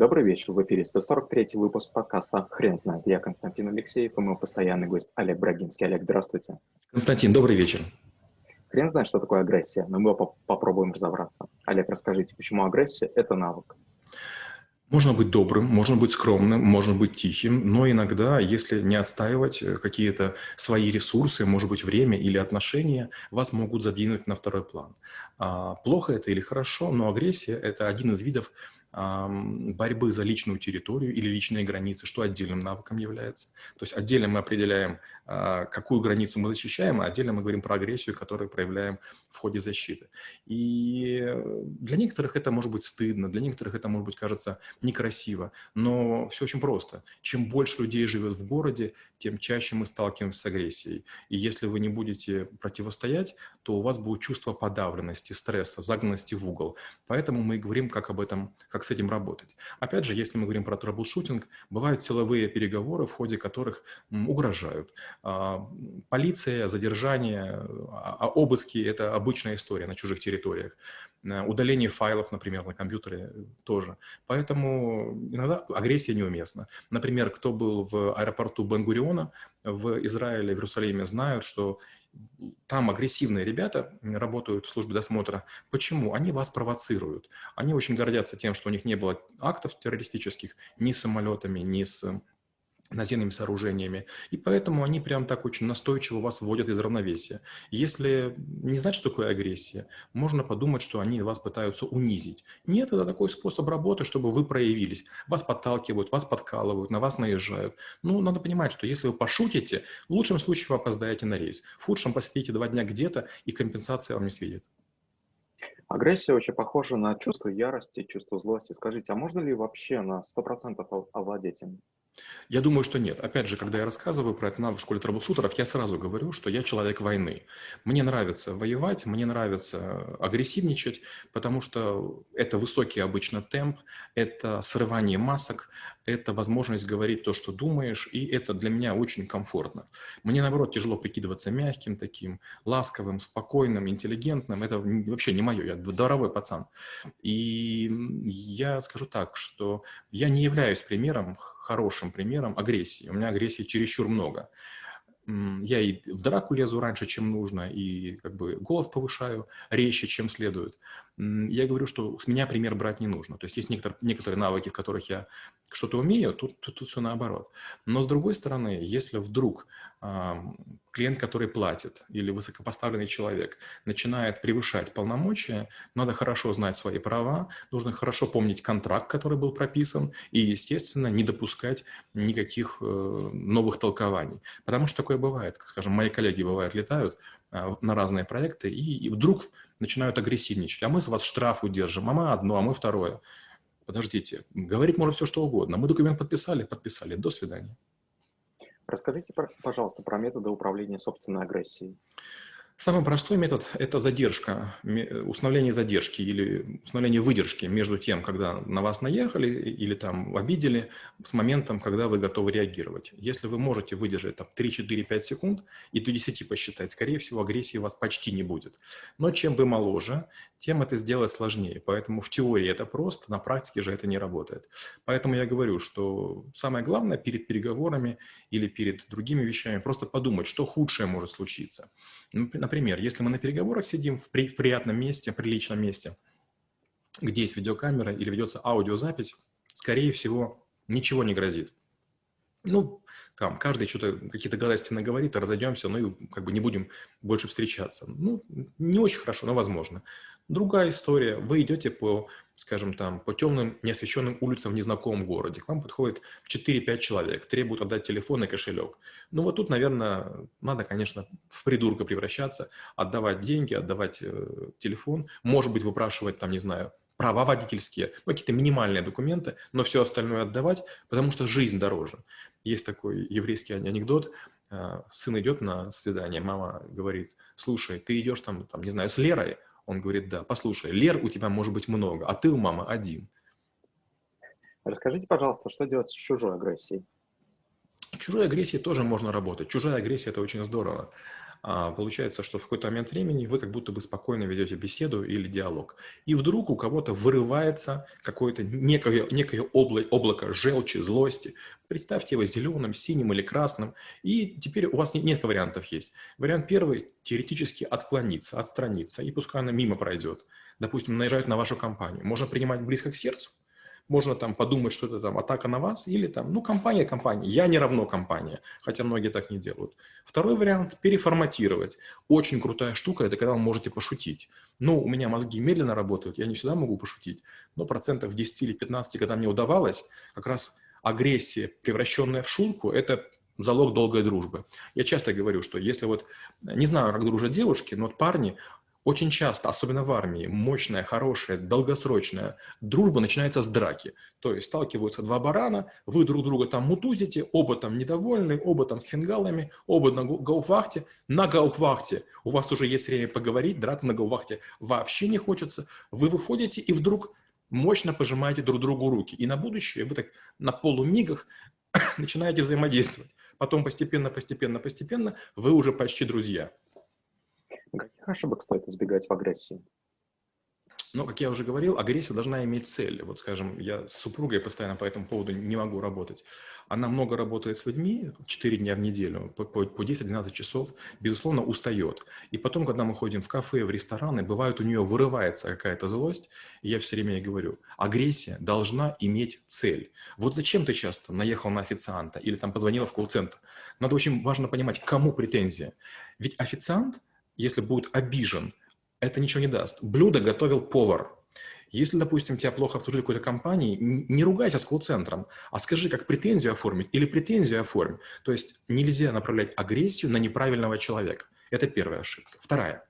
Добрый вечер, в эфире 143 выпуск подкаста «Хрен знает». Я Константин Алексеев и мой постоянный гость Олег Брагинский. Олег, здравствуйте. Константин, добрый вечер. Хрен знает, что такое агрессия, но мы поп попробуем разобраться. Олег, расскажите, почему агрессия – это навык? Можно быть добрым, можно быть скромным, можно быть тихим, но иногда, если не отстаивать э, какие-то свои ресурсы, может быть, время или отношения, вас могут задвинуть на второй план. А, плохо это или хорошо, но агрессия – это один из видов борьбы за личную территорию или личные границы, что отдельным навыком является. То есть отдельно мы определяем, а, какую границу мы защищаем, а отдельно мы говорим про агрессию, которую проявляем в ходе защиты. И для некоторых это может быть стыдно, для некоторых это может быть кажется некрасиво, но все очень просто. Чем больше людей живет в городе, тем чаще мы сталкиваемся с агрессией. И если вы не будете противостоять, то у вас будет чувство подавленности, стресса, загнанности в угол. Поэтому мы и говорим, как об этом, как как с этим работать. Опять же, если мы говорим про troubleshooting, бывают силовые переговоры, в ходе которых угрожают. А, полиция, задержание, а, а обыски – это обычная история на чужих территориях. Э, удаление файлов, например, на компьютере тоже. Поэтому иногда агрессия неуместна. Например, кто был в аэропорту Бен-Гуриона в Израиле, в Иерусалиме, знают, что там агрессивные ребята работают в службе досмотра. Почему? Они вас провоцируют. Они очень гордятся тем, что у них не было актов террористических ни с самолетами, ни с наземными сооружениями. И поэтому они прям так очень настойчиво вас вводят из равновесия. Если не знать, что такое агрессия, можно подумать, что они вас пытаются унизить. Нет, это такой способ работы, чтобы вы проявились. Вас подталкивают, вас подкалывают, на вас наезжают. Ну, надо понимать, что если вы пошутите, в лучшем случае вы опоздаете на рейс. В худшем посидите два дня где-то, и компенсация вам не светит. Агрессия очень похожа на чувство ярости, чувство злости. Скажите, а можно ли вообще на 100% овладеть им? Я думаю, что нет. Опять же, когда я рассказываю про это навык в школе трэблшутеров, я сразу говорю, что я человек войны. Мне нравится воевать, мне нравится агрессивничать, потому что это высокий обычно темп, это срывание масок, это возможность говорить то, что думаешь, и это для меня очень комфортно. Мне, наоборот, тяжело прикидываться мягким таким, ласковым, спокойным, интеллигентным. Это вообще не мое, я дворовой пацан. И я скажу так, что я не являюсь примером, хорошим примером агрессии. У меня агрессии чересчур много я и в драку лезу раньше, чем нужно, и как бы голос повышаю резче, чем следует. Я говорю, что с меня пример брать не нужно. То есть есть некоторые, некоторые навыки, в которых я что-то умею, тут, тут, тут все наоборот. Но с другой стороны, если вдруг э, клиент, который платит, или высокопоставленный человек начинает превышать полномочия, надо хорошо знать свои права, нужно хорошо помнить контракт, который был прописан, и, естественно, не допускать никаких э, новых толкований. Потому что такое бывает. Скажем, мои коллеги, бывают, летают на разные проекты, и, и вдруг начинают агрессивничать. А мы с вас штраф удержим, а мы одно, а мы второе подождите, говорить можно все, что угодно. Мы документ подписали, подписали. До свидания. Расскажите, пожалуйста, про методы управления собственной агрессией. Самый простой метод – это задержка, установление задержки или установление выдержки между тем, когда на вас наехали или там обидели, с моментом, когда вы готовы реагировать. Если вы можете выдержать там, 3, 4, 5 секунд и до 10 посчитать, скорее всего, агрессии у вас почти не будет. Но чем вы моложе, тем это сделать сложнее. Поэтому в теории это просто, на практике же это не работает. Поэтому я говорю, что самое главное перед переговорами или перед другими вещами просто подумать, что худшее может случиться. Например, если мы на переговорах сидим в, при, в приятном месте, приличном месте, где есть видеокамера или ведется аудиозапись, скорее всего, ничего не грозит. Ну, там, каждый что-то, какие-то гадости наговорит, разойдемся, ну и как бы не будем больше встречаться. Ну, не очень хорошо, но возможно. Другая история. Вы идете по, скажем там, по темным, неосвещенным улицам в незнакомом городе. К вам подходит 4-5 человек, требуют отдать телефон и кошелек. Ну вот тут, наверное, надо, конечно, в придурка превращаться, отдавать деньги, отдавать э, телефон, может быть, выпрашивать там, не знаю, права водительские, ну, какие-то минимальные документы, но все остальное отдавать, потому что жизнь дороже. Есть такой еврейский анекдот, э, сын идет на свидание, мама говорит, слушай, ты идешь там, там, не знаю, с Лерой, он говорит, да, послушай, Лер у тебя может быть много, а ты у мамы один. Расскажите, пожалуйста, что делать с чужой агрессией? Чужой агрессией тоже можно работать. Чужая агрессия – это очень здорово. А, получается, что в какой-то момент времени вы как будто бы спокойно ведете беседу или диалог. И вдруг у кого-то вырывается какое-то некое, некое облако, облако желчи, злости. Представьте его зеленым, синим или красным. И теперь у вас нет, несколько вариантов есть. Вариант первый – теоретически отклониться, отстраниться, и пускай она мимо пройдет. Допустим, наезжают на вашу компанию. Можно принимать близко к сердцу, можно там подумать, что это там атака на вас, или там, ну, компания, компания, я не равно компания, хотя многие так не делают. Второй вариант – переформатировать. Очень крутая штука – это когда вы можете пошутить. Ну, у меня мозги медленно работают, я не всегда могу пошутить, но процентов 10 или 15, когда мне удавалось, как раз агрессия, превращенная в шутку, это залог долгой дружбы. Я часто говорю, что если вот, не знаю, как дружат девушки, но вот парни, очень часто, особенно в армии, мощная, хорошая, долгосрочная дружба начинается с драки. То есть сталкиваются два барана, вы друг друга там мутузите, оба там недовольны, оба там с фингалами, оба на гаупвахте. На гаупвахте у вас уже есть время поговорить, драться на гаупвахте вообще не хочется. Вы выходите и вдруг мощно пожимаете друг другу руки. И на будущее вы так на полумигах начинаете взаимодействовать. Потом постепенно, постепенно, постепенно вы уже почти друзья. Каких ошибок стоит избегать в агрессии? Но, как я уже говорил, агрессия должна иметь цель. Вот, скажем, я с супругой постоянно по этому поводу не могу работать. Она много работает с людьми, 4 дня в неделю, по, по 10-12 часов, безусловно, устает. И потом, когда мы ходим в кафе, в рестораны, бывает у нее вырывается какая-то злость, и я все время ей говорю, агрессия должна иметь цель. Вот зачем ты часто наехал на официанта или там позвонила в колл-центр? Надо очень важно понимать, кому претензия. Ведь официант – если будет обижен, это ничего не даст. Блюдо готовил повар. Если, допустим, тебя плохо обслужили какой-то компании, не ругайся с колл-центром, а скажи, как претензию оформить или претензию оформить. То есть нельзя направлять агрессию на неправильного человека. Это первая ошибка. Вторая.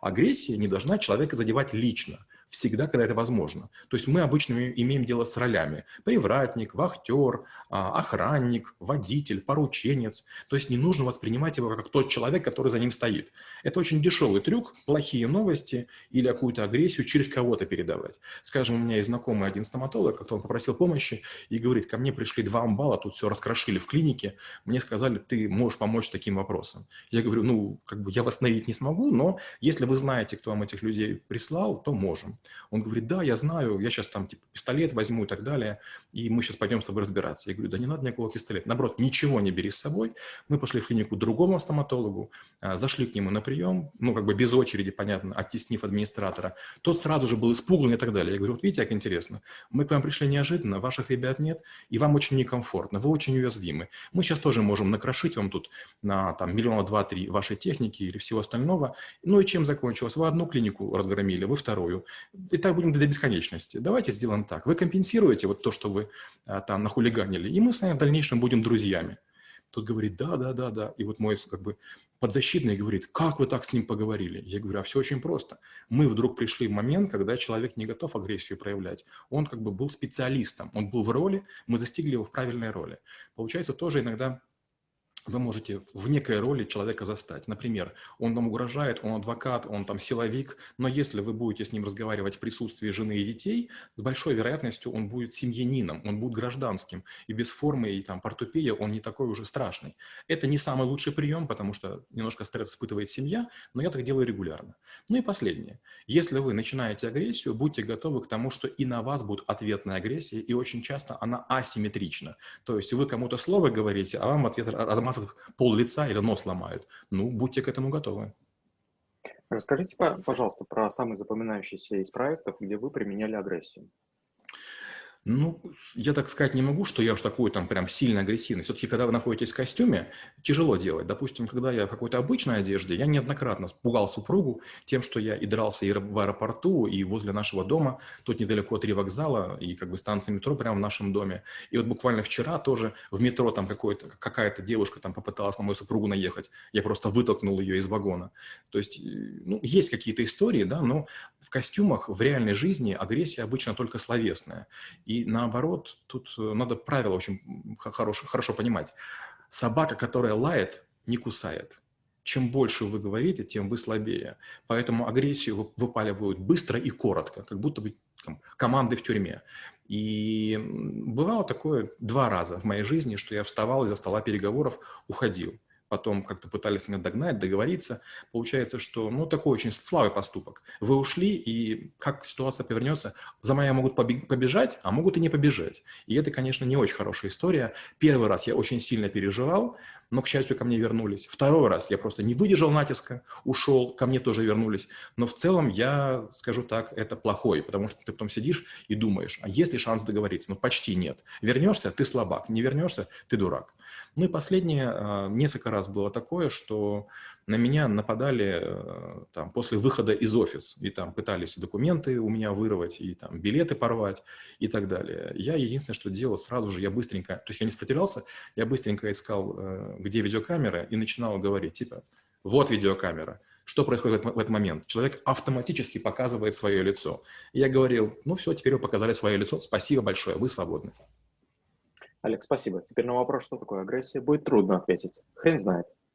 Агрессия не должна человека задевать лично всегда, когда это возможно. То есть мы обычно имеем дело с ролями. Привратник, вахтер, а, охранник, водитель, порученец. То есть не нужно воспринимать его как тот человек, который за ним стоит. Это очень дешевый трюк, плохие новости или какую-то агрессию через кого-то передавать. Скажем, у меня есть знакомый один стоматолог, как он попросил помощи и говорит, ко мне пришли два амбала, тут все раскрошили в клинике, мне сказали, ты можешь помочь таким вопросом. Я говорю, ну, как бы я восстановить не смогу, но если вы знаете, кто вам этих людей прислал, то можем. Он говорит, да, я знаю, я сейчас там типа пистолет возьму и так далее, и мы сейчас пойдем с тобой разбираться. Я говорю, да не надо никакого пистолета. Наоборот, ничего не бери с собой. Мы пошли в клинику другому стоматологу, а, зашли к нему на прием, ну, как бы без очереди, понятно, оттеснив администратора. Тот сразу же был испуган и так далее. Я говорю, вот видите, как интересно. Мы к вам пришли неожиданно, ваших ребят нет, и вам очень некомфортно, вы очень уязвимы. Мы сейчас тоже можем накрошить вам тут на там миллиона два-три вашей техники или всего остального. Ну и чем закончилось? Вы одну клинику разгромили, вы вторую и так будем до бесконечности. Давайте сделаем так. Вы компенсируете вот то, что вы а, там нахулиганили, и мы с вами в дальнейшем будем друзьями. Тот говорит, да, да, да, да. И вот мой как бы подзащитный говорит, как вы так с ним поговорили? Я говорю, а все очень просто. Мы вдруг пришли в момент, когда человек не готов агрессию проявлять. Он как бы был специалистом, он был в роли, мы застигли его в правильной роли. Получается, тоже иногда вы можете в некой роли человека застать. Например, он вам угрожает, он адвокат, он там силовик, но если вы будете с ним разговаривать в присутствии жены и детей, с большой вероятностью он будет семьянином, он будет гражданским, и без формы и там портупея он не такой уже страшный. Это не самый лучший прием, потому что немножко стресс испытывает семья, но я так делаю регулярно. Ну и последнее. Если вы начинаете агрессию, будьте готовы к тому, что и на вас будет ответная агрессия, и очень часто она асимметрична. То есть вы кому-то слово говорите, а вам в ответ размазывается пол лица или нос ломают. Ну, будьте к этому готовы. Расскажите, пожалуйста, про самый запоминающийся из проектов, где вы применяли агрессию. Ну, я так сказать не могу, что я уж такой там прям сильно агрессивный. Все-таки, когда вы находитесь в костюме, тяжело делать. Допустим, когда я в какой-то обычной одежде, я неоднократно пугал супругу тем, что я и дрался и в аэропорту, и возле нашего дома. Тут недалеко три вокзала и как бы станция метро прямо в нашем доме. И вот буквально вчера тоже в метро там какая-то девушка там попыталась на мою супругу наехать. Я просто вытолкнул ее из вагона. То есть, э, ну, есть какие-то истории, да, но в костюмах в реальной жизни агрессия обычно только словесная. И и наоборот, тут э, надо правило очень хорошо, хорошо понимать. Собака, которая лает, не кусает. Чем больше вы говорите, тем вы слабее. Поэтому агрессию выпаливают быстро и коротко, как будто бы там, команды в тюрьме. И бывало такое два раза в моей жизни, что я вставал из-за стола переговоров, уходил. Потом как-то пытались меня догнать, договориться. Получается, что, ну, такой очень слабый поступок. Вы ушли, и как ситуация повернется, за моя могут побежать, а могут и не побежать. И это, конечно, не очень хорошая история. Первый раз я очень сильно переживал, но, к счастью, ко мне вернулись. Второй раз я просто не выдержал натиска, ушел, ко мне тоже вернулись. Но в целом я скажу так, это плохой, потому что ты потом сидишь и думаешь, а есть ли шанс договориться? Ну, почти нет. Вернешься, ты слабак. Не вернешься, ты дурак. Ну и последнее, а, несколько раз было такое, что на меня нападали э, там, после выхода из офиса, и там пытались документы у меня вырвать, и там билеты порвать, и так далее. Я единственное, что делал, сразу же я быстренько, то есть я не сопротивлялся, я быстренько искал, э, где видеокамера, и начинал говорить, типа, вот видеокамера, что происходит в этот момент? Человек автоматически показывает свое лицо. я говорил, ну все, теперь вы показали свое лицо, спасибо большое, вы свободны. Олег, спасибо. Теперь на вопрос, что такое агрессия, будет трудно ответить. Хрен знает.